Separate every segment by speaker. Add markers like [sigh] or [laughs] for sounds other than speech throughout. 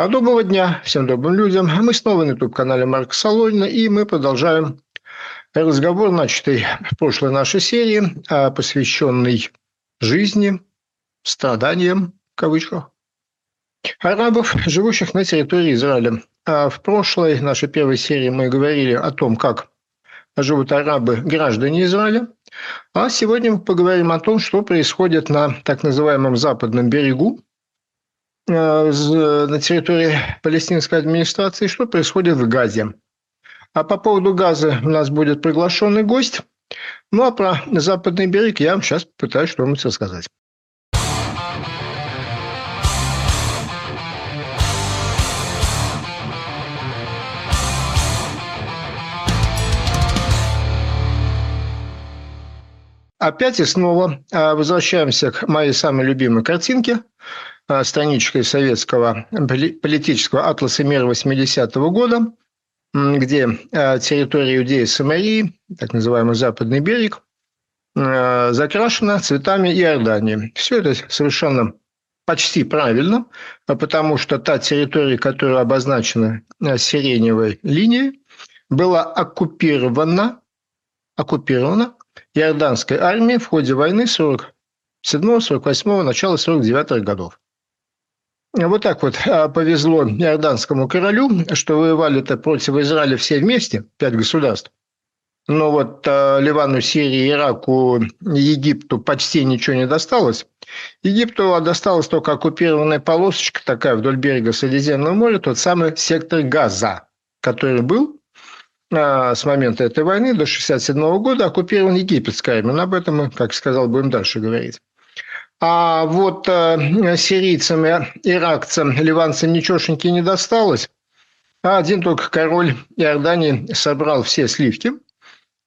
Speaker 1: А доброго дня всем добрым людям. Мы снова на YouTube-канале Марка Солонина, и мы продолжаем разговор, начатый в прошлой нашей серии, а, посвященный жизни, страданиям, в кавычках, арабов, живущих на территории Израиля. А в прошлой нашей первой серии мы говорили о том, как живут арабы, граждане Израиля. А сегодня мы поговорим о том, что происходит на так называемом западном берегу, на территории палестинской администрации, что происходит в Газе. А по поводу Газа у нас будет приглашенный гость. Ну, а про западный берег я вам сейчас пытаюсь что-нибудь рассказать. Опять и снова а, возвращаемся к моей самой любимой картинке, страничкой советского политического атласа мира 80-го года, где а, территория Иудеи и Самарии, так называемый Западный берег, закрашена цветами Иордании. Все это совершенно почти правильно, потому что та территория, которая обозначена сиреневой линией, была оккупирована, оккупирована иорданской армии в ходе войны 47-48, начала 49-х годов. Вот так вот а, повезло иорданскому королю, что воевали-то против Израиля все вместе, пять государств. Но вот а, Ливану, Сирии, Ираку, Египту почти ничего не досталось. Египту досталась только оккупированная полосочка такая вдоль берега Средиземного моря, тот самый сектор Газа, который был а, с момента этой войны до 1967 года оккупирован египетской армией. Но об этом мы, как сказал, будем дальше говорить. А вот э, сирийцам, иракцам, ливанцам ничегошеньки не досталось. А один только король Иордании собрал все сливки.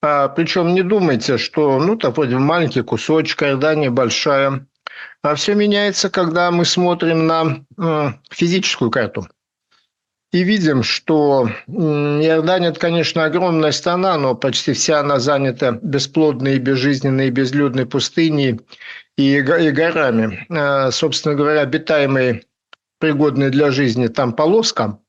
Speaker 1: А, причем не думайте, что ну, так вроде маленький кусочек, Иордания большая. А все меняется, когда мы смотрим на э, физическую карту и видим, что Иордания – это, конечно, огромная страна, но почти вся она занята бесплодной, безжизненной, безлюдной пустыней и горами. А, собственно говоря, обитаемые, пригодные для жизни там полоска.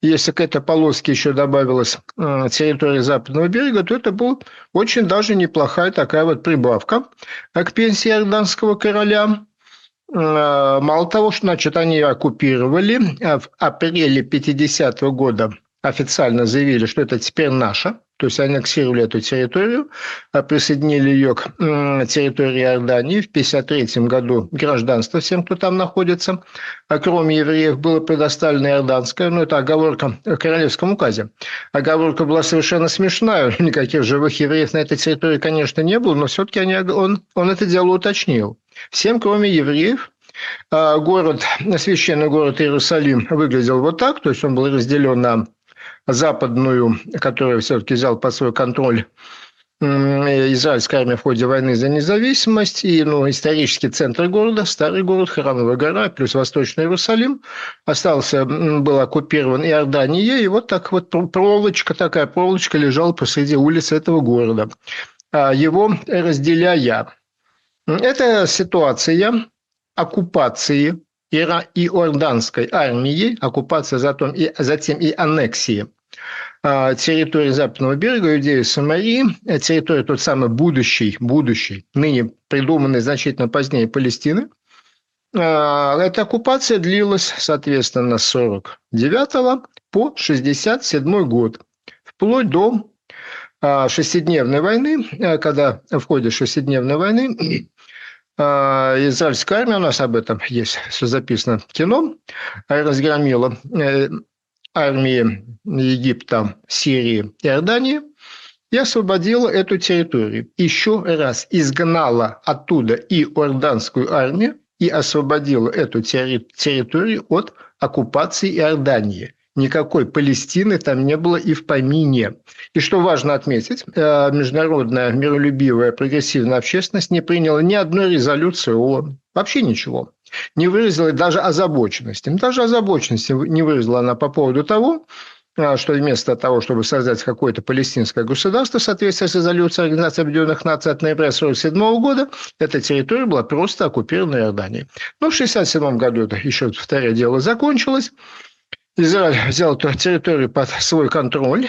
Speaker 1: Если к этой полоске еще добавилась а, территория западного берега, то это была очень даже неплохая такая вот прибавка к пенсии иорданского короля. Э, мало того, что значит, они оккупировали, а в апреле 50 -го года официально заявили, что это теперь наша, то есть аннексировали эту территорию, а присоединили ее к территории Иордании. В 1953 году гражданство всем, кто там находится, а кроме евреев, было предоставлено иорданское, но это оговорка в Королевском указе. Оговорка была совершенно смешная, [laughs] никаких живых евреев на этой территории, конечно, не было, но все-таки он, он это дело уточнил. Всем, кроме евреев, а, город, священный город Иерусалим выглядел вот так, то есть он был разделен на западную, которую все-таки взял под свой контроль израильская армия в ходе войны за независимость, и ну, исторический центр города, старый город, Храмовая гора, плюс Восточный Иерусалим, остался, был оккупирован Иордания, и вот так вот проволочка, такая проволочка лежала посреди улицы этого города, а его разделяя. Это ситуация оккупации иорданской армией, оккупация затем и, затем и аннексии территории западного берега, Иудеи Самарии, территория тот самый будущий, будущий, ныне придуманный значительно позднее Палестины. А, эта оккупация длилась, соответственно, с 49 по 67 год, вплоть до а, шестидневной войны, когда в ходе шестидневной войны а, израильская армия, у нас об этом есть все записано в кино, разгромила э, армии Египта, Сирии, Иордании и освободила эту территорию. Еще раз изгнала оттуда и иорданскую армию и освободила эту территорию от оккупации Иордании никакой Палестины там не было и в помине. И что важно отметить, э, международная миролюбивая прогрессивная общественность не приняла ни одной резолюции ООН. Вообще ничего. Не выразила даже озабоченности. Даже озабоченности не выразила она по поводу того, э, что вместо того, чтобы создать какое-то палестинское государство в соответствии с резолюцией Организации Объединенных Наций от ноября 1947 года, эта территория была просто оккупирована Иорданией. Но в 1967 году это еще второе дело закончилось. Израиль взял эту территорию под свой контроль,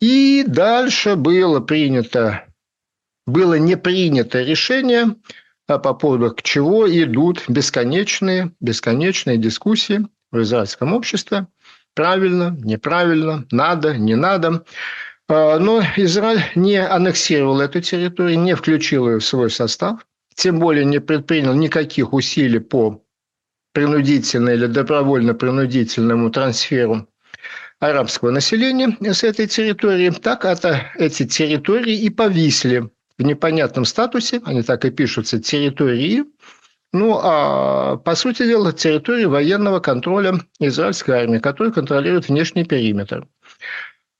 Speaker 1: и дальше было принято, было не принято решение а по поводу к чего идут бесконечные, бесконечные дискуссии в израильском обществе. Правильно, неправильно, надо, не надо. А, но Израиль не аннексировал эту территорию, не включил ее в свой состав, тем более не предпринял никаких усилий по принудительному или добровольно-принудительному трансферу арабского населения с этой территории, так это эти территории и повисли в непонятном статусе, они так и пишутся, территории, ну, а по сути дела, территории военного контроля израильской армии, которая контролирует внешний периметр.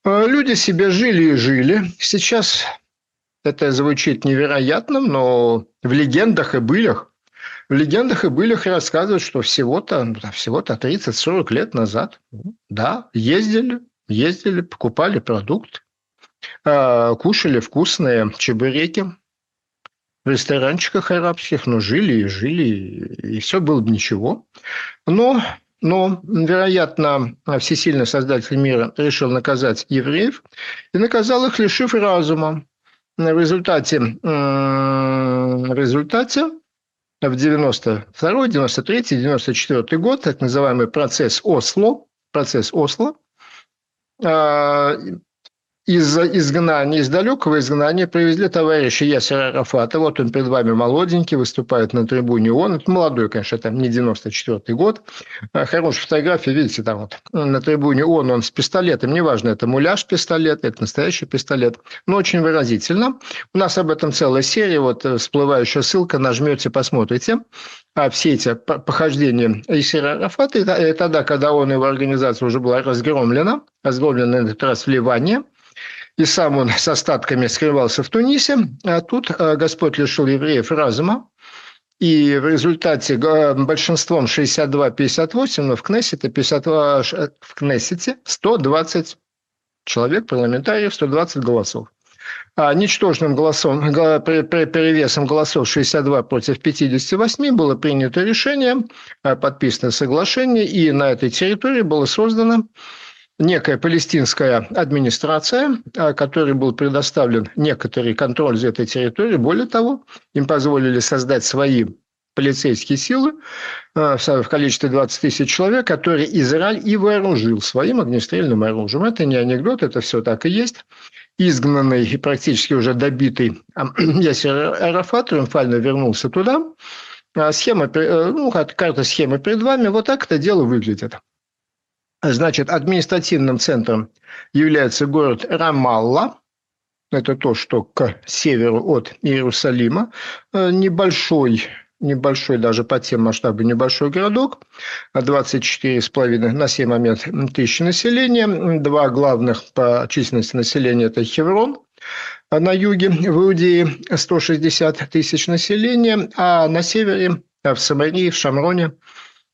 Speaker 1: А, люди себе жили и жили. Сейчас это звучит невероятным, но в легендах и былях, в легендах и былях рассказывают, что всего-то всего-то 30-40 лет назад, да, ездили, ездили, покупали продукт, кушали вкусные чебуреки в ресторанчиках арабских, но жили и жили, и все было бы ничего. Но, но, вероятно, всесильный создатель мира решил наказать евреев и наказал их, лишив разума. В результате, в результате в 92 93 94 год, так называемый процесс Осло, процесс Осло, а, из изгнания, из далекого изгнания привезли товарища Ясера Арафата. Вот он перед вами молоденький, выступает на трибуне ООН. Это молодой, конечно, там не 94-й год. А, хорошая фотография, видите, там вот на трибуне ООН он с пистолетом. Неважно, это муляж пистолет, это настоящий пистолет. Но очень выразительно. У нас об этом целая серия. Вот э, всплывающая ссылка, нажмете, посмотрите. А все эти похождения Ясера Арафата, и тогда, когда он его организация уже была разгромлена, разгромлена на этот раз в Ливане – и сам он с остатками скрывался в Тунисе. А тут э, Господь лишил евреев разума, и в результате э, большинством 62-58, но в Кнессете, 52, в Кнессете 120 человек, парламентариев, 120 голосов. А ничтожным голосом, перевесом голосов 62 против 58 было принято решение, э, подписано соглашение, и на этой территории было создано некая палестинская администрация, а, которой был предоставлен некоторый контроль за этой территорией. Более того, им позволили создать свои полицейские силы а, в количестве 20 тысяч человек, которые Израиль и вооружил своим огнестрельным оружием. Это не анекдот, это все так и есть. Изгнанный и практически уже добитый [clears throat] Ясер Арафат триумфально вернулся туда. А схема, э, ну, карта схемы перед вами. Вот так это дело выглядит. Значит, административным центром является город Рамалла. Это то, что к северу от Иерусалима. Э, небольшой, небольшой даже по тем масштабам небольшой городок. 24,5 на сей момент тысячи населения. Два главных по численности населения – это Хеврон, на юге в Иудее 160 тысяч населения, а на севере, в Самарии, в Шамроне –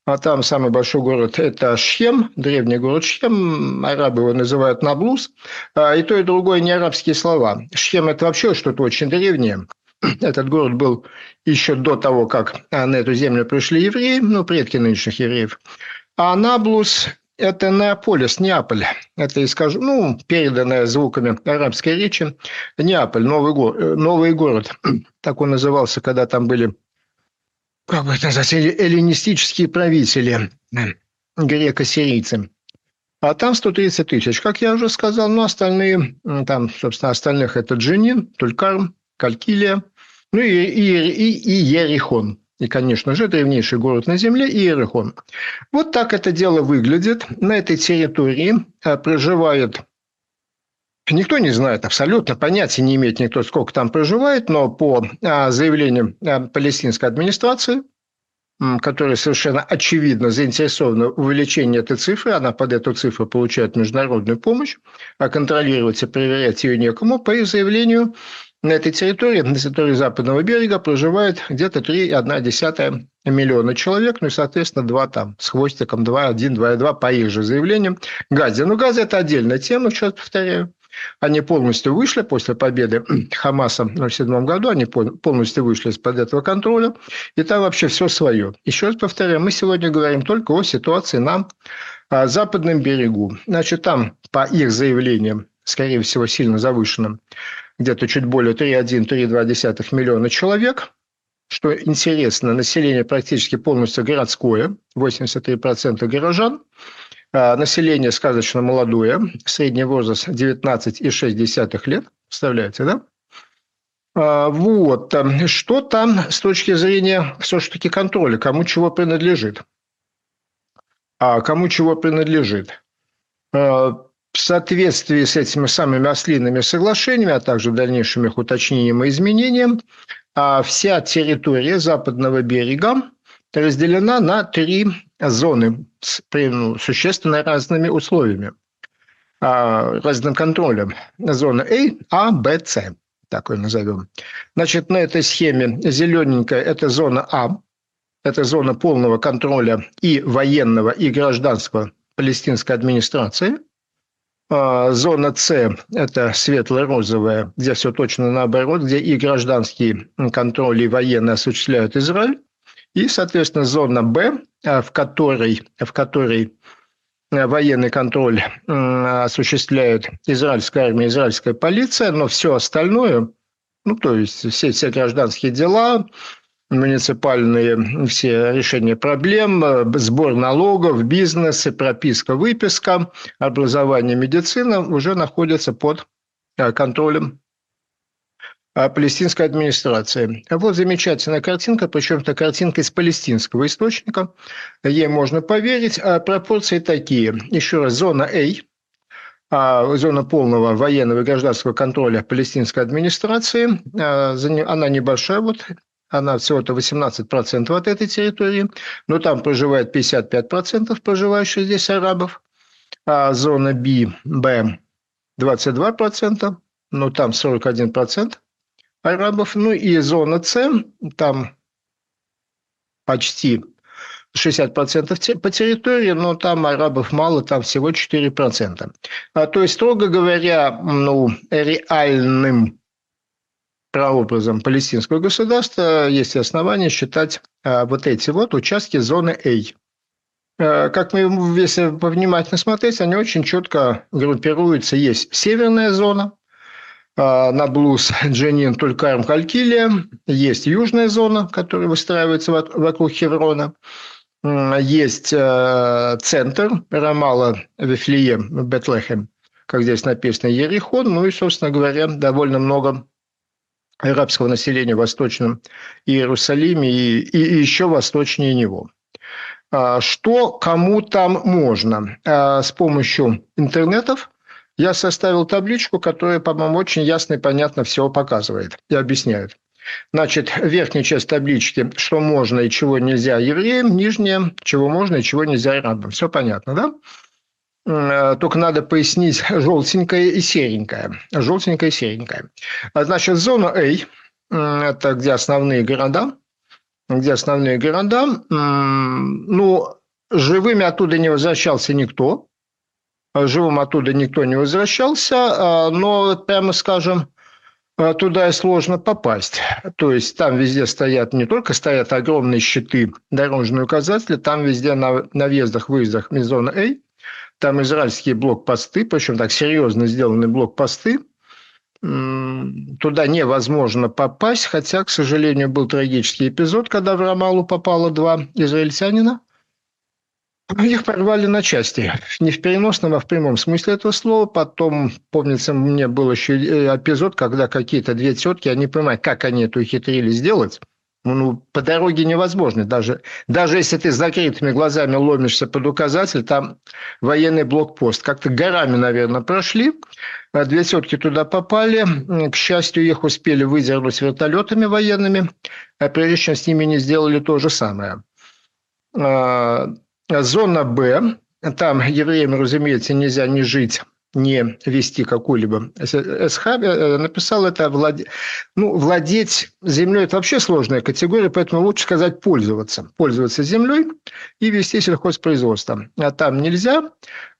Speaker 1: а там самый большой город – это Шхем, древний город Шхем, арабы его называют Наблус. А, и то, и другое не арабские слова. Шхем – это вообще что-то очень древнее. [clears throat] Этот город был еще до того, как на эту землю пришли евреи, ну, предки нынешних евреев. А Наблус – это Неаполис, Неаполь. Это, скажу, ну, переданное звуками арабской речи. Неаполь, новый, город, э, новый город. [clears throat] Так он назывался, когда там были как бы это назвать, эллинистические правители, греко-сирийцы. А там 130 тысяч, как я уже сказал, но остальные, там, собственно, остальных это Джинин, Тулькарм, Калькилия, ну и, и, и, и Ерихон. И, конечно же, древнейший город на Земле – Иерихон. Вот так это дело выглядит. На этой территории а, проживает Никто не знает абсолютно, понятия не имеет никто, сколько там проживает, но по а, заявлению а, палестинской администрации, которая совершенно очевидно заинтересована в увеличении этой цифры, она под эту цифру получает международную помощь, а контролировать и проверять ее некому, по ее заявлению, на этой территории, на территории западного берега, проживает где-то 3,1 миллиона человек, ну и, соответственно, два там с хвостиком, 2,1, 2,2 по их же заявлениям. Газе. Ну, газ – это отдельная тема, раз повторяю. Они полностью вышли после победы [clears throat] Хамаса в 1907 году, они полностью вышли из-под этого контроля, и там вообще все свое. Еще раз повторяю, мы сегодня говорим только о ситуации на а, западном берегу. Значит, там, по их заявлениям, скорее всего, сильно завышенным, где-то чуть более 3,1-3,2 миллиона человек – что интересно, население практически полностью городское, 83% горожан, население сказочно молодое, средний возраст 19,6 лет, представляете, да? А, вот. Что там с точки зрения все-таки контроля, кому чего принадлежит? А кому чего принадлежит? А, в соответствии с этими самыми ослиными соглашениями, а также дальнейшими их уточнением и изменением, а вся территория западного берега разделена на три зоны с ну, существенно разными условиями, а, разным контролем. Зона А, А, Б, С, такой назовем. Значит, на этой схеме зелененькая – это зона А, это зона полного контроля и военного, и гражданского палестинской администрации – а, зона С – это светло-розовая, где все точно наоборот, где и гражданский контроль, и военные осуществляют Израиль. И, соответственно, зона Б, а, в которой, в которой а, военный контроль осуществляет израильская армия, израильская полиция, но все остальное, ну, то есть все, все гражданские дела, муниципальные все решения проблем, сбор налогов, бизнес, прописка, выписка, образование, медицина уже находятся под э, контролем. э, палестинской администрации. Вот замечательная картинка, причем это картинка из палестинского источника. Ей можно поверить. А пропорции такие. Еще раз, зона А, зона полного военного и гражданского контроля палестинской администрации. А, она небольшая, вот она всего-то 18% от этой территории, но там проживает 55% проживающих здесь арабов, а зона Б, Б 22%, но там 41% арабов, ну и зона С, там почти 60% по территории, но там арабов мало, там всего 4%. А, то есть, строго говоря, ну, реальным прообразом палестинского государства есть основания считать а, вот эти вот участки зоны А. Как мы, если повнимательно смотреть, они очень четко группируются. Есть северная зона, а, Наблус, Дженин, Тулькарм, Халькилия. Есть южная зона, которая выстраивается вокруг Хеврона. Есть центр Рамала, Вифлеем, Бетлехем, как здесь написано, Ерихон. Ну и, собственно говоря, довольно много арабского населения в Восточном Иерусалиме и, и еще восточнее него. А, что кому там можно? А, с помощью интернетов я составил табличку, которая, по-моему, очень ясно и понятно все показывает и объясняет. Значит, верхняя часть таблички, что можно и чего нельзя евреям, нижняя, чего можно и чего нельзя арабам. Все понятно, да? Э, только надо пояснить желтенькое и серенькое. Желтенькое и серенькое. А, значит, зона А – это где основные города. Где основные города. Ну, живыми оттуда не возвращался никто. Живым оттуда никто не возвращался. А, но, прямо скажем, туда и сложно попасть. То есть там везде стоят, не только стоят огромные щиты, дорожные указатели, там везде на, на въездах, выездах из зоны А там израильские блокпосты, причем так серьезно сделанные блокпосты. Туда невозможно попасть, хотя, к сожалению, был трагический эпизод, когда в Рамалу попало два израильтянина. Их порвали на части. Не в переносном, а в прямом смысле этого слова. Потом, помнится, мне был еще эпизод, когда какие-то две тетки, они понимают, как они это ухитрили сделать ну, ну, по дороге невозможно. Даже, даже если ты с закрытыми глазами ломишься под указатель, там военный блокпост. Как-то горами, наверное, прошли. А две тетки туда попали. К счастью, их успели выдернуть вертолетами военными, а прежде чем с ними не сделали то же самое. Зона Б. Там евреям, разумеется, нельзя не жить, не вести какую-либо СХ, э, написал это владе... ну, владеть землей – это вообще сложная категория, поэтому лучше сказать пользоваться. Пользоваться землей и вести сельхозпроизводство. А там нельзя.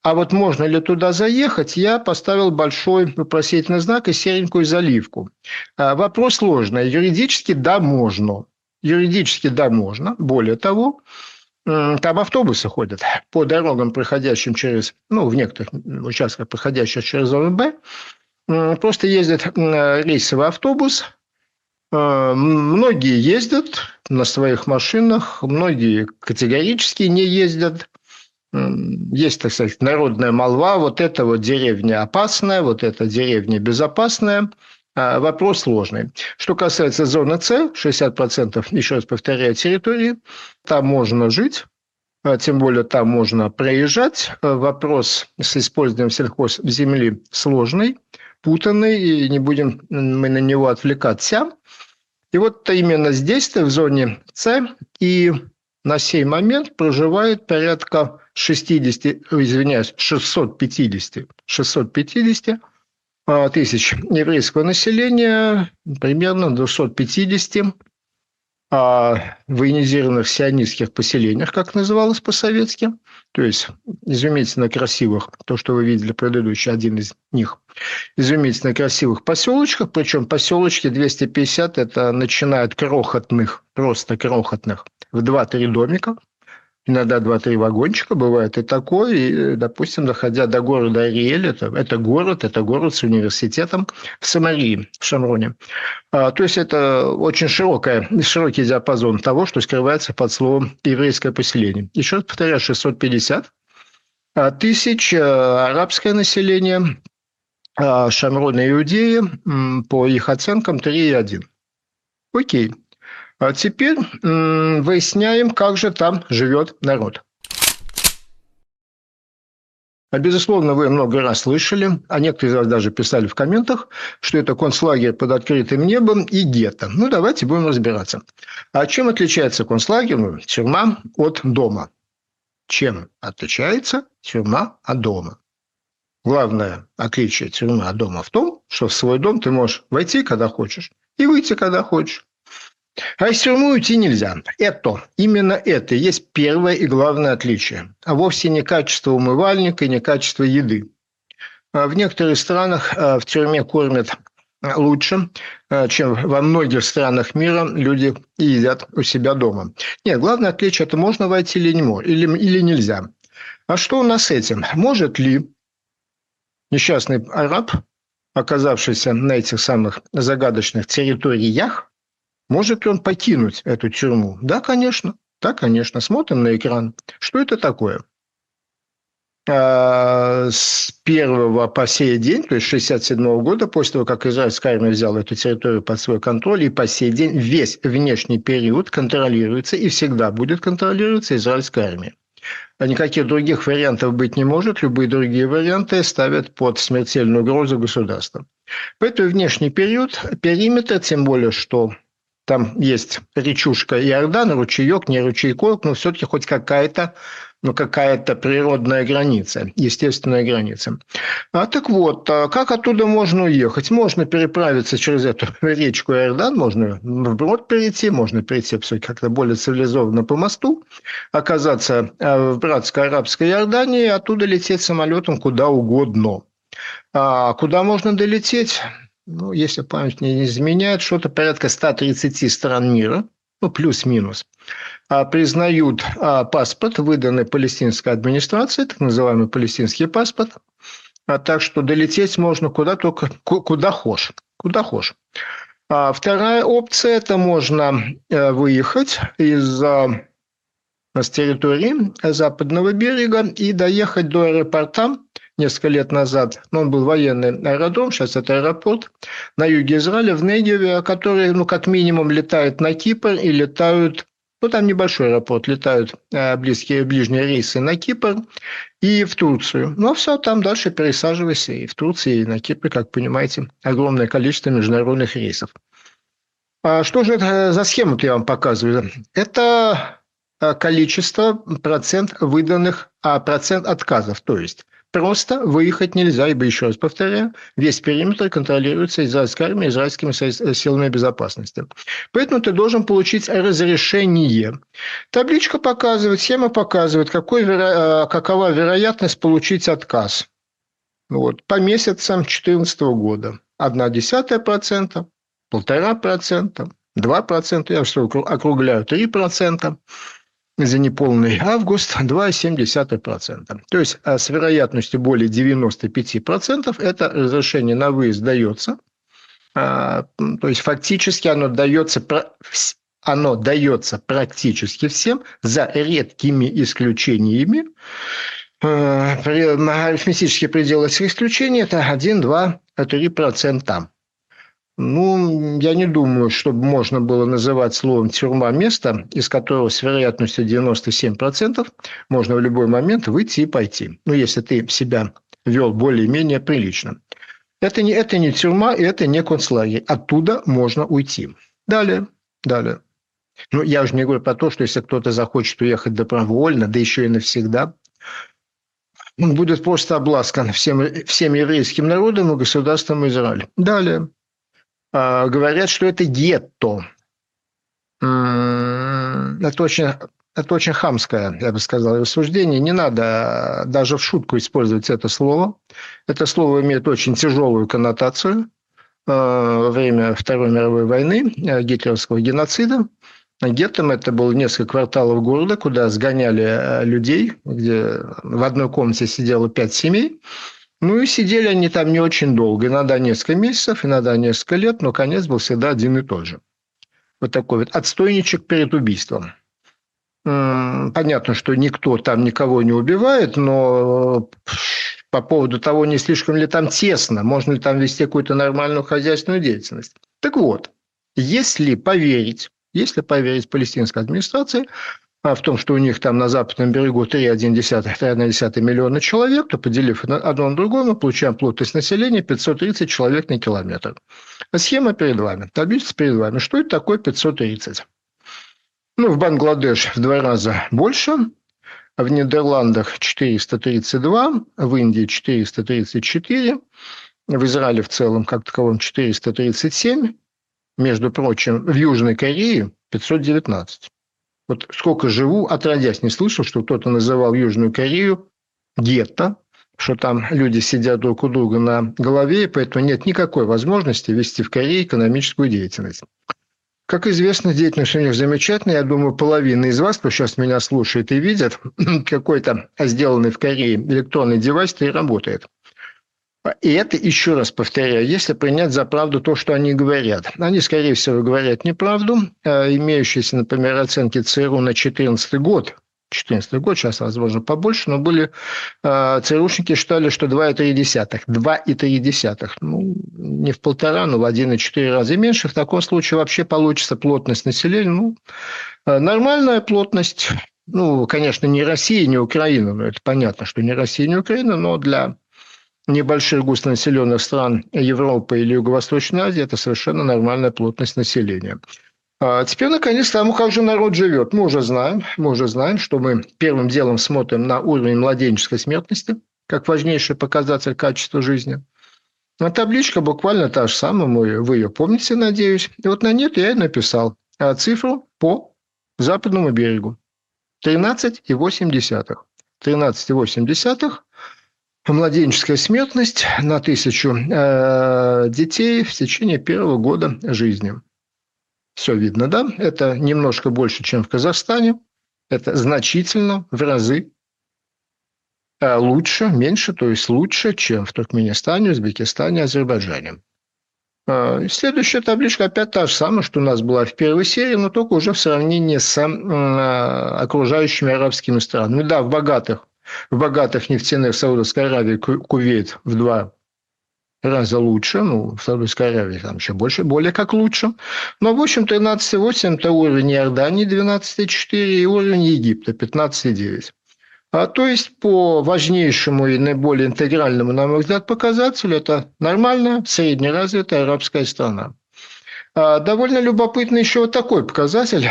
Speaker 1: А вот можно ли туда заехать, я поставил большой вопросительный знак и серенькую заливку. А, вопрос сложный. Юридически – да, можно. Юридически – да, можно. Более того, там автобусы ходят по дорогам, проходящим через, ну, в некоторых участках, проходящих через зону Б. Просто ездит рейсовый автобус. Э, многие ездят на своих машинах, многие категорически не ездят. Есть, так сказать, народная молва, вот эта вот деревня опасная, вот эта деревня безопасная. А вопрос сложный. Что касается зоны С, 60%, еще раз повторяю, территории, там можно жить, а тем более там можно проезжать. Вопрос с использованием сельхозземли сложный, путанный, и не будем мы на него отвлекаться. И вот именно здесь, в зоне С, и на сей момент проживает порядка 60, извиняюсь, 650, 650 а, тысяч еврейского населения, примерно 250 а, военизированных сионистских поселениях, как называлось по-советски, то есть изумительно красивых, то, что вы видели предыдущий, один из них, изумительно красивых поселочках, причем поселочки 250 – это начиная от крохотных, просто крохотных, в 2-3 домика – иногда два-три вагончика, бывает и такое. И, допустим, доходя до города Ариэль, это, это город, это город с университетом в Самарии, в Шамроне. А, то есть это очень широкая, широкий диапазон того, что скрывается под словом еврейское поселение. Еще раз повторяю, 650 а, тысяч а, арабское население, а, Шамрон и Иудеи, по их оценкам 3,1. Окей. А теперь выясняем, как же там живет народ. А безусловно, вы много раз слышали, а некоторые из вас даже писали в комментах, что это концлагерь под открытым небом и гетто. Ну, давайте будем разбираться. А чем отличается концлагерь, ну, тюрьма от дома? Чем отличается тюрьма от дома? Главное отличие тюрьмы от дома в том, что в свой дом ты можешь войти, когда хочешь, и выйти, когда хочешь. А из тюрьмы уйти нельзя. Это, именно это есть первое и главное отличие. А вовсе не качество умывальника и не качество еды. А в некоторых странах а, в тюрьме кормят лучше, а, чем во многих странах мира люди едят у себя дома. Нет, главное отличие – это можно войти или, не, или, или нельзя. А что у нас с этим? Может ли несчастный араб, оказавшийся на этих самых загадочных территориях, может ли он покинуть эту тюрьму? Да, конечно. Да, конечно. Смотрим на экран. Что это такое? А, с первого по сей день, то есть 67 года, после того, как израильская армия взяла эту территорию под свой контроль, и по сей день весь внешний период контролируется и всегда будет контролироваться израильской армией. А никаких других вариантов быть не может. Любые другие варианты ставят под смертельную угрозу государства. Поэтому внешний период, периметр, тем более, что там есть речушка Иордан, ручеек, не ручейков, но все-таки хоть какая-то ну, какая-то природная граница, естественная граница. А так вот, а как оттуда можно уехать? Можно переправиться через эту [laughs] речку Иордан, можно вброд перейти, можно перейти все как-то более цивилизованно по мосту, оказаться а, в братской арабской Иордании, оттуда лететь самолетом куда угодно. А куда можно долететь? Ну, если память не изменяет, что-то порядка 130 стран мира, ну, плюс-минус, а, признают а, паспорт, выданный палестинской администрацией, так называемый палестинский паспорт. А так что долететь можно куда только, куда хочешь. Куда хочешь. Вторая опция – это можно э, выехать из с территории западного берега и доехать до аэропорта несколько лет назад, но он был военный аэродром, сейчас это аэропорт, на юге Израиля, в Негеве, которые, ну, как минимум, летают на Кипр и летают, ну, там небольшой аэропорт, летают э, близкие, ближние рейсы на Кипр и в Турцию. Ну, а все, там дальше пересаживайся и в Турции, и на Кипре, как понимаете, огромное количество международных рейсов. А что же это за схему я вам показываю? Это э, количество, процент выданных, а процент отказов. То есть просто выехать нельзя, ибо, еще раз повторяю, весь периметр контролируется израильской армией, израильскими силами безопасности. Поэтому ты должен получить разрешение. Табличка показывает, схема показывает, какой, э, какова вероятность получить отказ. Вот, по месяцам 2014 года. 0,1%, 1,5%, 2%, я все округляю, 3% за неполный август [laughs] 2,7%. То есть а с вероятностью более 95% это разрешение на выезд дается. А, то есть фактически оно дается, оно дается практически всем, за редкими исключениями. А, арифметический предел этих исключений – это 1, 2, 3%. Ну, я не думаю, чтобы можно было называть словом «тюрьма» место, из которого с вероятностью 97% можно в любой момент выйти и пойти. Ну, если ты себя вел более-менее прилично. Это не, это не тюрьма, и это не концлагерь. Оттуда можно уйти. Далее, далее. Ну, я уже не говорю про то, что если кто-то захочет уехать добровольно, да еще и навсегда, он будет просто обласкан всем, всем еврейским народом и государством Израиль. Далее. А, говорят, что это гетто. Это очень, это очень хамское, я бы сказал, рассуждение. Не надо даже в шутку использовать это слово. Это слово имеет очень тяжелую коннотацию а, во время Второй мировой войны, а, гитлеровского геноцида. Геттом это было несколько кварталов города, куда сгоняли людей, где в одной комнате сидело пять семей, ну и сидели они там не очень долго, иногда несколько месяцев, иногда несколько лет, но конец был всегда один и тот же. Вот такой вот отстойничек перед убийством. Понятно, что никто там никого не убивает, но по поводу того, не слишком ли там тесно, можно ли там вести какую-то нормальную хозяйственную деятельность. Так вот, если поверить, если поверить палестинской администрации, а в том, что у них там на западном берегу 3,1 миллиона человек, то поделив одно на другое, мы получаем плотность населения 530 человек на километр. Схема перед вами, таблица перед вами. Что это такое 530? Ну, в Бангладеш в два раза больше, в Нидерландах 432, в Индии 434, в Израиле в целом как таковом 437, между прочим, в Южной Корее 519. Вот сколько живу, отродясь не слышал, что кто-то называл Южную Корею гетто, что там люди сидят друг у друга на голове, и поэтому нет никакой возможности вести в Корее экономическую деятельность. Как известно, деятельность у них замечательная. Я думаю, половина из вас, кто сейчас меня слушает и видит, [clears throat] какой-то сделанный в Корее электронный девайс-то и работает. И это, еще раз повторяю, если принять за правду то, что они говорят. Они, скорее всего, говорят неправду. А имеющиеся, например, оценки ЦРУ на 2014 год, 2014 год, сейчас, возможно, побольше, но были э, ЦРУшники считали, что 2,3. 2,3. Ну, не в полтора, но в 1,4 раза меньше. В таком случае вообще получится плотность населения. Ну, э, нормальная плотность. Ну, конечно, не Россия, не Украина, но это понятно, что не Россия, не Украина, но для небольших густонаселенных стран Европы или Юго-Восточной Азии это совершенно нормальная плотность населения. А теперь, наконец, тому, как же народ живет. Мы уже знаем, мы уже знаем, что мы первым делом смотрим на уровень младенческой смертности, как важнейший показатель качества жизни. А табличка буквально та же самая, вы ее помните, надеюсь. И вот на нет я и написал а цифру по западному берегу. 13,8. 13,8 младенческая смертность на тысячу э, детей в течение первого года жизни. Все видно, да? Это немножко больше, чем в Казахстане. Это значительно в разы э, лучше, меньше, то есть лучше, чем в Туркменистане, Узбекистане, Азербайджане. Э, следующая табличка опять та же самая, что у нас была в первой серии, но только уже в сравнении с окружающими арабскими странами. Да, в богатых в богатых нефтяных Саудовской Аравии Кувейт в два раза лучше, ну, в Саудовской Аравии там еще больше, более как лучше. Но, в общем, 13,8 – это уровень Иордании, 12,4 и уровень Египта, 15,9. А, то есть, по важнейшему и наиболее интегральному, на мой взгляд, показателю, это нормальная, среднеразвитая арабская страна. А, довольно любопытный еще вот такой показатель.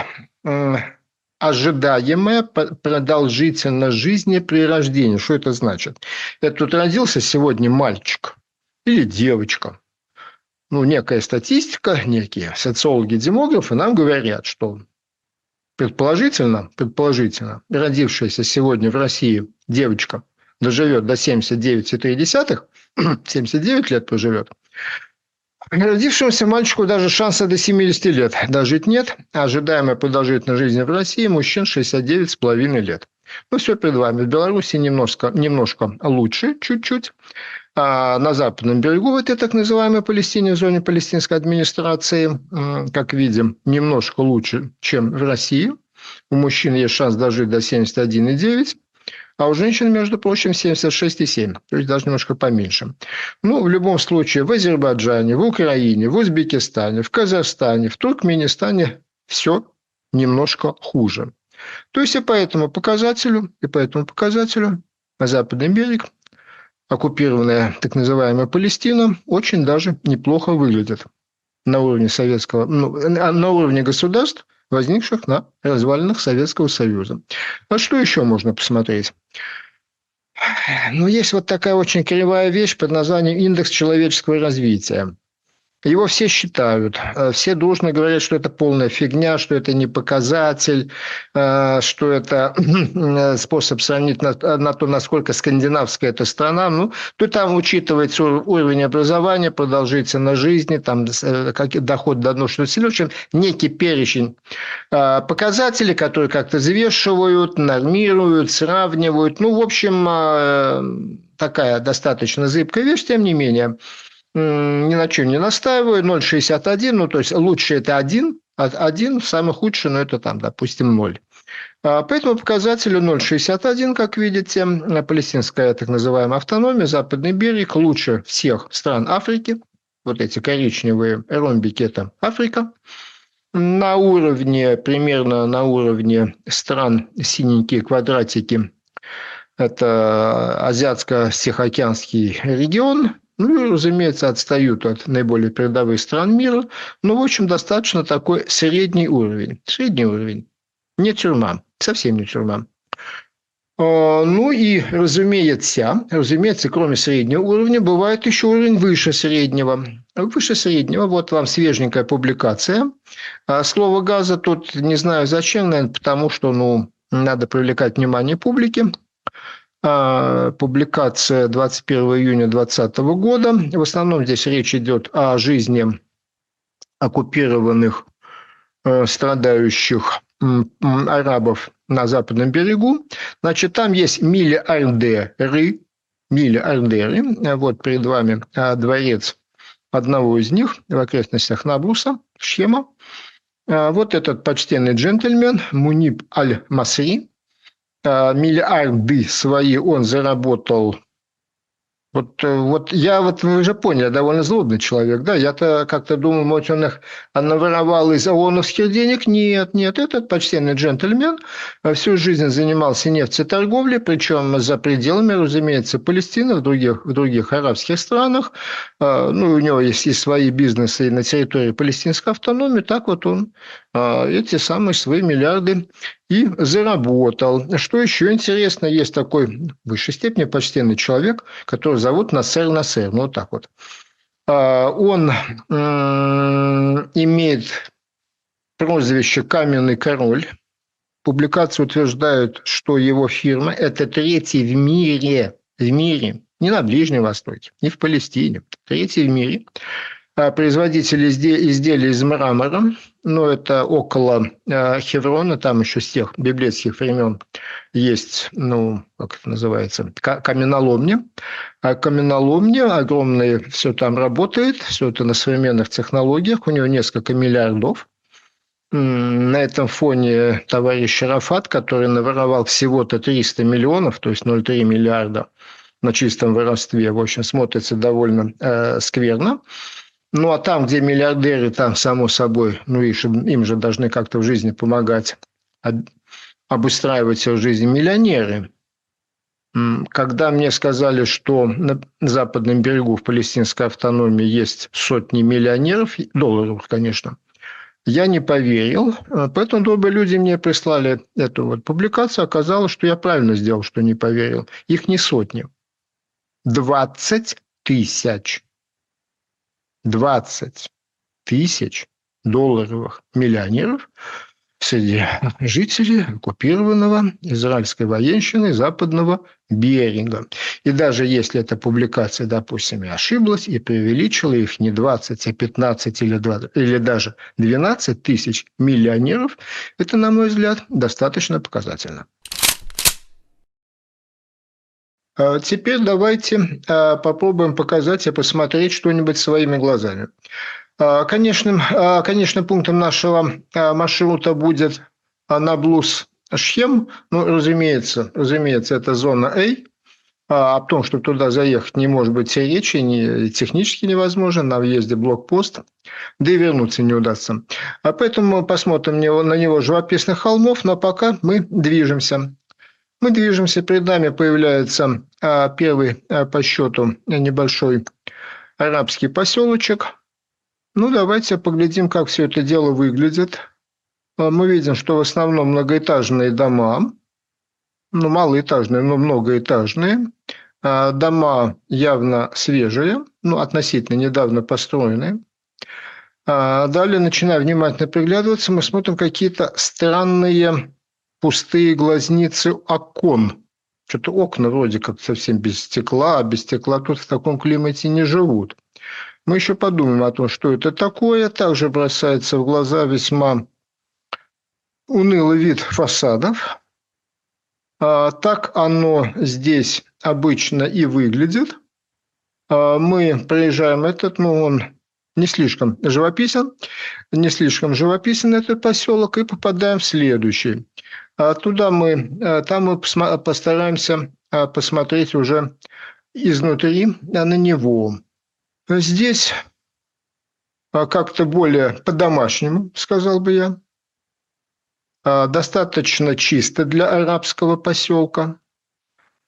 Speaker 1: Ожидаемая продолжительность жизни при рождении. Что это значит? Это тут родился сегодня мальчик или девочка. Ну, некая статистика, некие социологи-демографы нам говорят, что предположительно, предположительно, родившаяся сегодня в России девочка доживет до 79,3, 79 [clears throat] лет проживет, Родившемуся мальчику даже шанса до 70 лет дожить нет. Ожидаемая продолжительность жизни в России мужчин 69,5 лет. Ну, все перед вами. В Беларуси немножко, немножко лучше, чуть-чуть. А на западном берегу, в этой так называемой Палестине, в зоне палестинской администрации, как видим, немножко лучше, чем в России. У мужчин есть шанс дожить до 71,9 а у женщин, между прочим, 76,7, то есть даже немножко поменьше. Ну, в любом случае, в Азербайджане, в Украине, в Узбекистане, в Казахстане, в Туркменистане все немножко хуже. То есть и по этому показателю, и по этому показателю Западный берег, оккупированная так называемая Палестина, очень даже неплохо выглядит на уровне советского, ну, на уровне государств, возникших на развалинах Советского Союза. А что еще можно посмотреть? Ну, есть вот такая очень кривая вещь под названием индекс человеческого развития. Его все считают, э, все дружно говорят, что это полная фигня, что это не показатель, э, что это [clears throat] способ сравнить на, на то, насколько скандинавская эта страна. Ну, то там учитывается уровень образования, продолжительность жизни, там, э, как, доход до одного, что в общем, некий перечень показателей, которые как-то взвешивают, нормируют, сравнивают. Ну, в общем, такая достаточно зыбкая вещь, тем не менее – ни на чем не настаиваю, 0,61, ну, то есть лучше это 1, 1, самый худший, ну, это там, допустим, 0. А, по этому показателю 0,61, как видите, палестинская так называемая автономия, Западный берег лучше всех стран Африки. Вот эти коричневые ромбики – это Африка. На уровне, примерно на уровне стран синенькие квадратики – это Азиатско-Тихоокеанский регион, ну и, разумеется, отстают от наиболее передовых стран мира. Но, в общем, достаточно такой средний уровень. Средний уровень. Не тюрьма. Совсем не тюрьма. А, ну и, разумеется, разумеется, кроме среднего уровня, бывает еще уровень выше среднего. Выше среднего, вот вам свеженькая публикация. А слово газа тут не знаю зачем, наверное, потому что ну, надо привлекать внимание публики. А, публикация 21 июня 2020 года. В основном здесь речь идет о жизни оккупированных э, страдающих арабов на западном берегу. Значит, там есть миллиардеры, миллиардеры. Вот перед вами а, дворец одного из них в окрестностях Набруса, схема. А, вот этот почтенный джентльмен Муниб Аль-Масри, миллиарды свои он заработал вот, э, вот я, вот вы уже поняли, довольно злобный человек, да? Я-то как-то думал, может, он их наворовал из ООНовских денег. Нет, нет, этот почтенный джентльмен всю жизнь занимался нефтеторговлей, причем за пределами, разумеется, Палестины, в других, в других арабских странах. Ну, у него есть и свои бизнесы на территории палестинской автономии. Так вот он эти самые свои миллиарды и заработал. Что еще интересно, есть такой в высшей степени почтенный человек, который зовут Насер Насер, ну вот так вот. А, он имеет прозвище «Каменный король». Публикации утверждают, что его фирма – это третий в мире, в мире, не на Ближнем Востоке, не в Палестине, третий в мире – а производитель изделий из мрамора, ну, это около э, Хеврона, там еще с тех библейских времен есть, ну, как это называется, каменоломня. А каменоломня огромная, все там работает, все это на современных технологиях, у него несколько миллиардов. На этом фоне товарищ Рафат, который наворовал всего-то 300 миллионов, то есть 0,3 миллиарда на чистом воровстве, в общем, смотрится довольно э, скверно. Ну, а там, где миллиардеры, там, само собой, ну, им же должны как-то в жизни помогать, обустраивать свою жизнь миллионеры. Когда мне сказали, что на западном берегу в палестинской автономии есть сотни миллионеров, долларов, конечно, Я не поверил, поэтому добрые люди мне прислали эту вот публикацию. Оказалось, что я правильно сделал, что не поверил. Их не сотни. 20 тысяч. 20 тысяч долларовых миллионеров среди жителей оккупированного израильской военщины западного Беринга. И даже если эта публикация, допустим, и ошиблась, и преувеличила их не 20, а 15 или, 20, или даже 12 тысяч миллионеров, это, на мой взгляд, достаточно показательно. А теперь давайте а, попробуем показать и посмотреть что-нибудь своими глазами. А, конечным, конечным пунктом нашего маршрута будет Наблус Шхем. Ну, разумеется, разумеется, это зона А. О том, что туда заехать не может быть и речи, не, технически невозможно, на въезде блокпост, да и вернуться не удастся. А поэтому мы посмотрим на него живописных холмов, но пока мы движемся. Мы движемся, перед нами появляется а, первый а, по счету небольшой арабский поселочек. Ну, давайте поглядим, как все это дело выглядит. А, мы видим, что в основном многоэтажные дома, ну, малоэтажные, но многоэтажные. Дома явно свежие, ну, относительно недавно построенные. Далее, начиная внимательно приглядываться, мы смотрим какие-то странные пустые глазницы окон. Что-то окна вроде как совсем без стекла, а без стекла тут в таком климате не живут. Мы еще подумаем о том, что это такое. Также бросается в глаза весьма унылый вид фасадов. А, так оно здесь обычно и выглядит. А, мы проезжаем этот, ну, он не слишком живописен, не слишком живописен этот поселок, и попадаем в следующий. А туда мы, э, там мы постараемся э, посмотреть уже изнутри на него. Здесь как-то более по-домашнему, сказал бы я. Достаточно чисто для арабского поселка.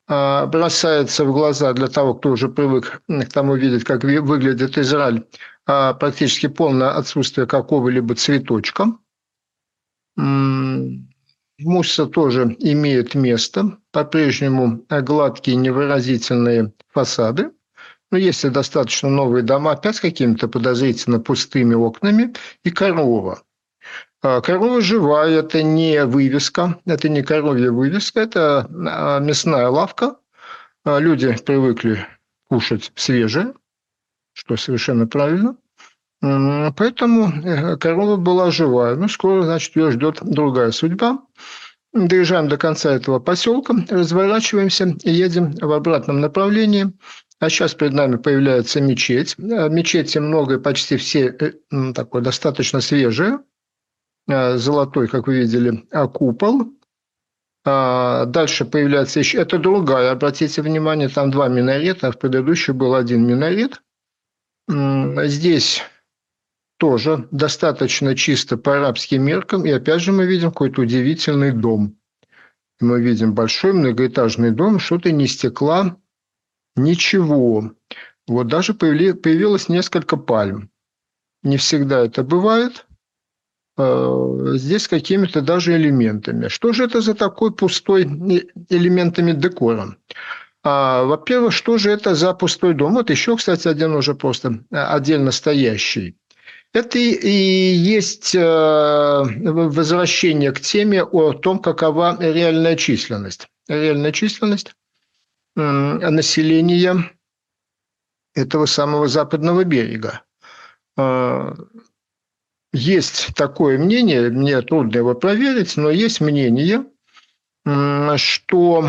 Speaker 1: Бросается в глаза для того, кто уже привык к тому видеть, как выглядит Израиль, практически полное отсутствие какого-либо цветочка. Мусор тоже имеет место, по-прежнему гладкие невыразительные фасады. Но если достаточно новые дома, опять с какими-то подозрительно пустыми окнами, и корова. А корова живая, это не вывеска, это не коровья вывеска, это а, мясная лавка. А люди привыкли кушать свежее, что совершенно правильно. Поэтому э, корова была живая. Ну, скоро, значит, ее ждет другая судьба. Доезжаем до конца этого поселка, разворачиваемся и едем в обратном направлении. А сейчас перед нами появляется мечеть. Э, мечети много, почти все э, такой достаточно свежие. Золотой, как вы видели, купол. А дальше появляется еще... Это другая, обратите внимание, там два минарета, а в предыдущей был один минарет. Здесь тоже достаточно чисто по арабским меркам. И опять же мы видим какой-то удивительный дом. Мы видим большой многоэтажный дом, что-то не стекла, ничего. Вот даже появилось несколько пальм. Не всегда это бывает. А, здесь какими-то даже элементами. Что же это за такой пустой элементами декора? А, во-первых, что же это за пустой дом? Вот еще, кстати, один уже просто а, отдельно стоящий. Это и есть э, возвращение к теме о том, какова реальная численность. Реальная численность населения этого самого западного берега. Э, есть такое мнение, мне трудно его проверить, но есть мнение, что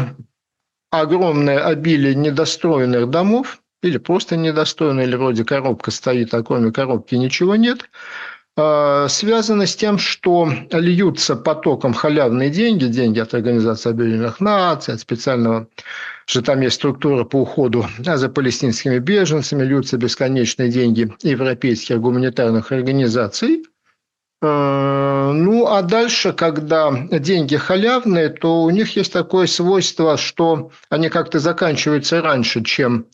Speaker 1: огромное обилие недостроенных домов или просто недостойно, или вроде коробка стоит, а кроме коробки ничего нет, а, связано с тем, что льются потоком халявные деньги, деньги от Организации Объединенных Наций, от специального, что там есть структура по уходу за палестинскими беженцами, льются бесконечные деньги европейских гуманитарных организаций. А, ну, а дальше, когда деньги халявные, то у них есть такое свойство, что они как-то заканчиваются раньше, чем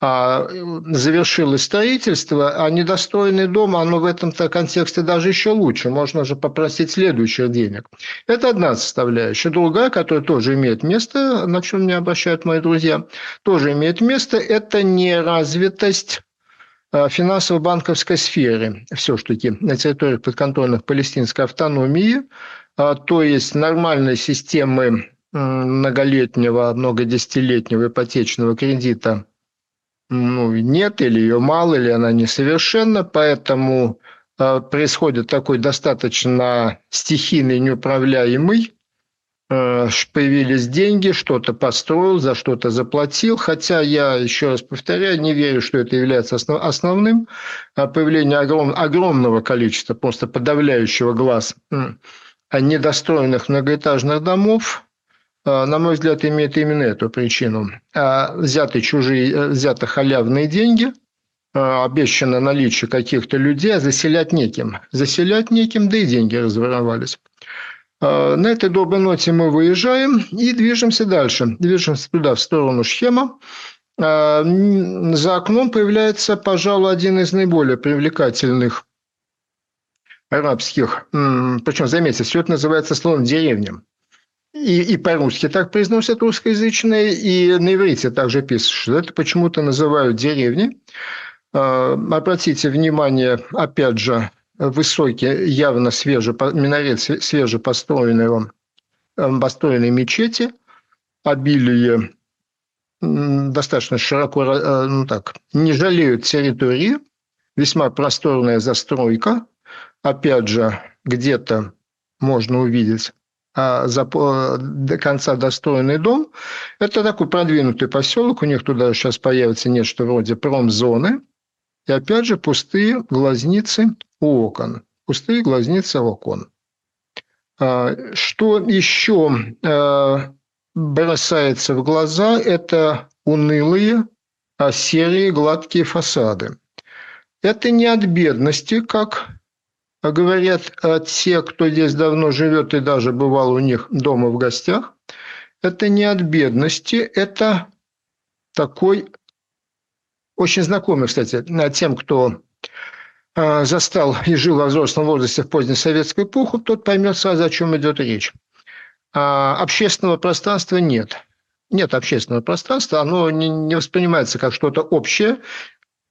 Speaker 1: завершилось строительство, а недостроенный дом, оно в этом-то контексте даже еще лучше. Можно же попросить следующих денег. Это одна составляющая. Другая, которая тоже имеет место, на чем мне обращают мои друзья, тоже имеет место, это неразвитость а, финансово-банковской сферы все-таки на территории подконтрольных палестинской автономии, а, то есть нормальной системы многолетнего, многодесятилетнего ипотечного кредита ну, нет, или ее мало, или она несовершенна, поэтому э, происходит такой достаточно стихийный, неуправляемый, э, появились деньги, что-то построил, за что-то заплатил, хотя я, еще раз повторяю, не верю, что это является основ, основным. А появление огром, огромного количества, просто подавляющего глаз недостроенных многоэтажных домов – а, на мой взгляд, имеет именно эту причину. А, взяты чужие, э, взяты халявные деньги, обещано наличие каких-то людей, а заселять неким. Заселять неким, да и деньги разворовались. На этой доброй ноте мы выезжаем и движемся дальше. Движемся туда, в сторону Шхема. За окном появляется, пожалуй, один из наиболее привлекательных арабских, причем, заметьте, все это называется словом «деревня» и, и по-русски так произносят русскоязычные, и на иврите также пишут, что это почему-то называют деревни. А, обратите внимание, опять же, высокий, явно свеже, минарет свежепостроенного построенной мечети, обилие достаточно широко, э, ну так, не жалеют территории, весьма просторная застройка, опять же, где-то можно увидеть до конца достроенный дом. Это такой продвинутый поселок, у них туда сейчас появится нечто вроде промзоны. И опять же пустые глазницы у окон. Пустые глазницы окон. А, что еще а, бросается в глаза, это унылые, серые, гладкие фасады. Это не от бедности, как а говорят а те, кто здесь давно живет и даже бывал у них дома в гостях, это не от бедности, это такой очень знакомый, кстати, тем, кто а, застал и жил во взрослом возрасте в поздней советской эпоху, тот поймет сразу, о чем идет речь. А общественного пространства нет. Нет общественного пространства, оно не воспринимается как что-то общее,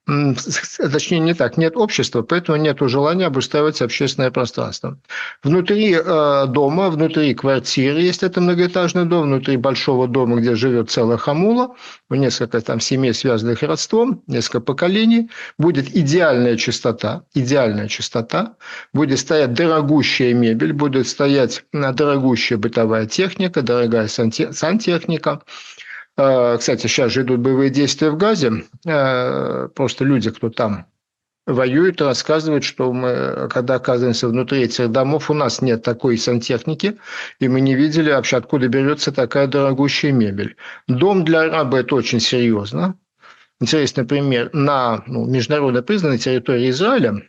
Speaker 1: точнее не так, нет общества, поэтому нет желания обустраивать общественное пространство. Внутри э, дома, внутри квартиры, если это многоэтажный дом, внутри большого дома, где живет целая хамула, несколько там семей, связанных родством, несколько поколений, будет идеальная чистота, идеальная чистота, будет стоять дорогущая мебель, будет стоять дорогущая бытовая техника, дорогая сантехника, кстати, сейчас же идут боевые действия в Газе. А, просто люди, кто там воюют, рассказывают, что мы, когда оказываемся внутри этих домов, у нас нет такой сантехники, и мы не видели вообще, откуда берется такая дорогущая мебель. Дом для араба – это очень серьезно. Интересный пример. На ну, международно признанной территории Израиля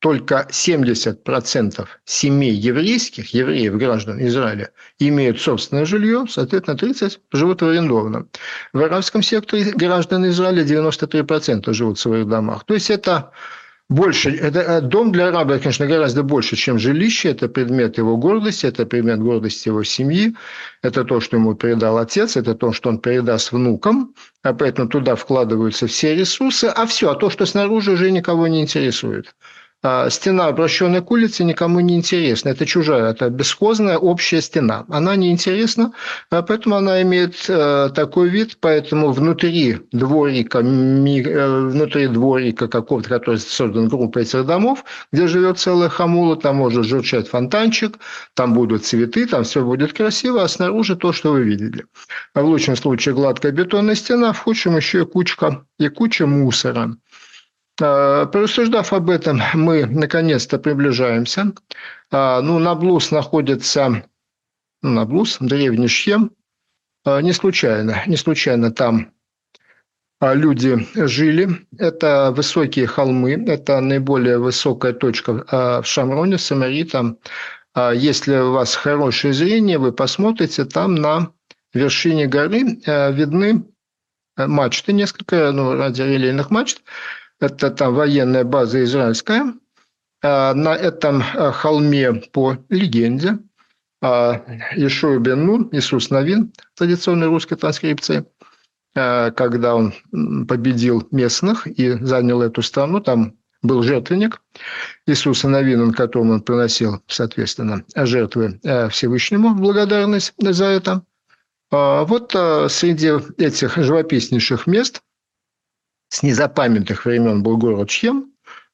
Speaker 1: только 70% семей еврейских, евреев, граждан Израиля, имеют собственное жилье, соответственно, 30% живут в арендованном. В арабском секторе граждан Израиля 93% живут в своих домах. То есть это больше, это, э, дом для араба, конечно, гораздо больше, чем жилище. Это предмет его гордости, это предмет гордости его семьи. Это то, что ему передал отец, это то, что он передаст внукам. А поэтому туда вкладываются все ресурсы. А все, а то, что снаружи, уже никого не интересует. А, стена, обращенная к улице, никому не интересна. Это чужая, это бесхозная общая стена. Она не интересна, а поэтому она имеет э, такой вид, поэтому внутри дворика, э, внутри дворика какого-то, который создан группой этих домов, где живет целая хамула, там может журчать фонтанчик, там будут цветы, там все будет красиво, а снаружи то, что вы видели. А в лучшем случае гладкая бетонная стена, в худшем еще и кучка, и куча мусора. Э, порассуждав об этом, мы наконец-то приближаемся. Э, ну, Наблус находится, ну, Наблус, древний Шхем, э, не случайно, не случайно там люди жили. Это высокие холмы, это наиболее высокая точка в Шамроне, Самари. Там, если у вас хорошее зрение, вы посмотрите, там на вершине горы видны мачты несколько, ну, ради релейных мачт. Это там военная база израильская. На этом холме по легенде Ишуа бен Нун, Иисус Новин, традиционной русской транскрипции, когда он победил местных и занял эту страну, там был жертвенник Иисуса Новина, которому он приносил, соответственно, жертвы Всевышнему благодарность за это. А вот среди этих живописнейших мест с незапамятных времен был город Чьем,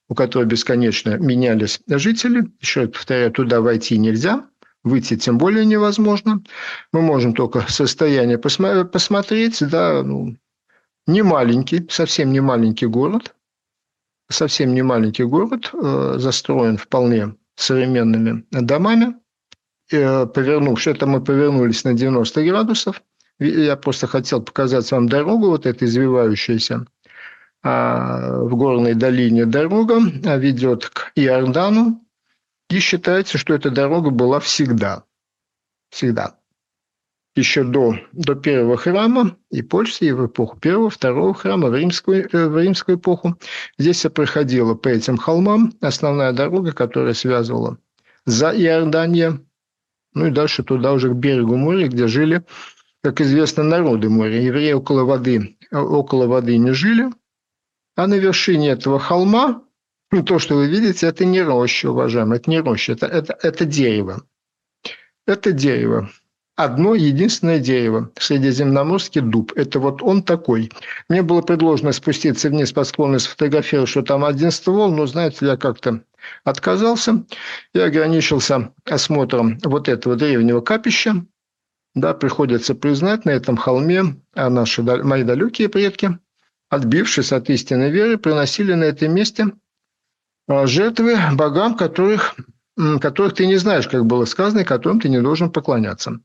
Speaker 1: у которого бесконечно менялись жители. Еще раз повторяю, туда войти нельзя, выйти тем более невозможно. Мы можем только состояние посмотреть, да, ну, не маленький, совсем не маленький город, совсем не маленький город, э, застроен вполне современными домами. Э, повернувшись, это мы повернулись на 90 градусов. Я просто хотел показать вам дорогу, вот эта извивающаяся в горной долине дорога а, ведет к Иордану. И считается, что эта дорога была всегда. Всегда еще до, до первого храма и позже, и в эпоху первого, второго храма, в римскую, э, в римскую эпоху. Здесь проходила по этим холмам основная дорога, которая связывала за Иордания, ну и дальше туда уже к берегу моря, где жили, как известно, народы моря. Евреи около воды, около воды не жили, а на вершине этого холма, ну, то, что вы видите, это не роща, уважаемые, это не роща, это, это, это дерево. Это дерево одно единственное дерево – средиземноморский дуб. Это вот он такой. Мне было предложено спуститься вниз по склону и сфотографировать, что там один ствол, но, знаете, я как-то отказался и ограничился осмотром вот этого древнего капища. Да, приходится признать, на этом холме а наши, мои далекие предки, отбившись от истинной веры, приносили на этом месте а, жертвы богам, которых которых ты не знаешь, как было сказано, и которым ты не должен поклоняться.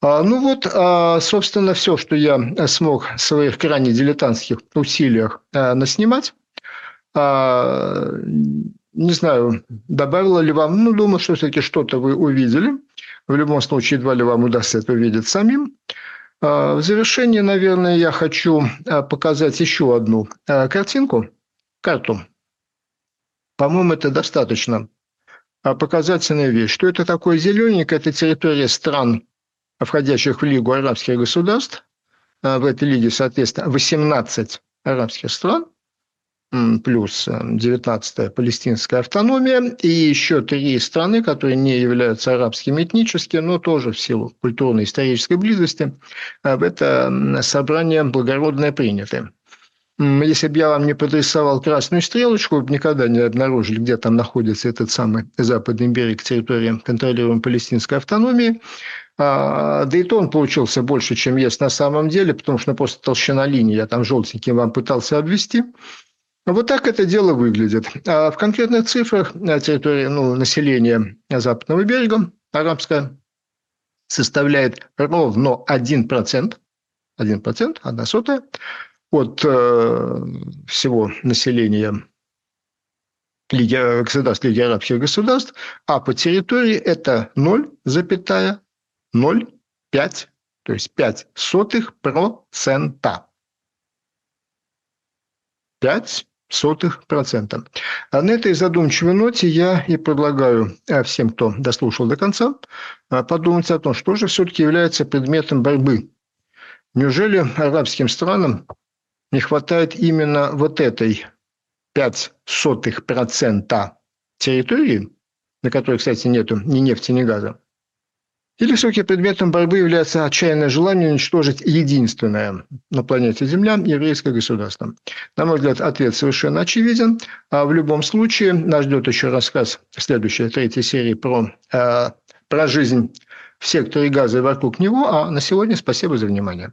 Speaker 1: А, ну вот, а, собственно, все, что я смог в своих крайне дилетантских усилиях наснимать. Не знаю, добавила ли вам, ну, думаю, что все-таки что-то вы увидели. В любом случае, едва ли вам удастся это увидеть самим. В завершение, наверное, я хочу показать еще одну картинку, карту. По-моему, это достаточно а показательная вещь. Что это такое зелененькое? Это территория стран, входящих в Лигу арабских государств. А в этой лиге, соответственно, 18 арабских стран, плюс 19-я палестинская автономия, и еще три страны, которые не являются арабскими этнически, но тоже в силу культурной и исторической близости, в это собрание благородное приняты. Если бы я вам не подрисовал красную стрелочку, вы бы никогда не обнаружили, где там находится этот самый западный берег территории контролируемой палестинской автономии. А, да и то он получился больше, чем есть на самом деле, потому что просто толщина линии я там желтеньким вам пытался обвести. Вот так это дело выглядит. А в конкретных цифрах территория ну, населения западного берега арабская составляет ровно 1%, 1%, одна сотая, от э, всего населения Лиги, государств Лиги арабских государств, а по территории это 0,05, то есть 5 сотых процента. 5 сотых процента. А на этой задумчивой ноте я и предлагаю э, всем, кто дослушал до конца, э, подумать о том, что же все-таки является предметом борьбы. Неужели арабским странам не хватает именно вот этой 0,05% территории, на которой, кстати, нету ни нефти, ни газа, или все-таки предметом борьбы является отчаянное желание уничтожить единственное на планете Земля еврейское государство? На мой взгляд, ответ совершенно очевиден. А в любом случае, нас ждет еще рассказ следующей, третьей серии про, э, про жизнь в секторе газа и вокруг него. А на сегодня спасибо за внимание.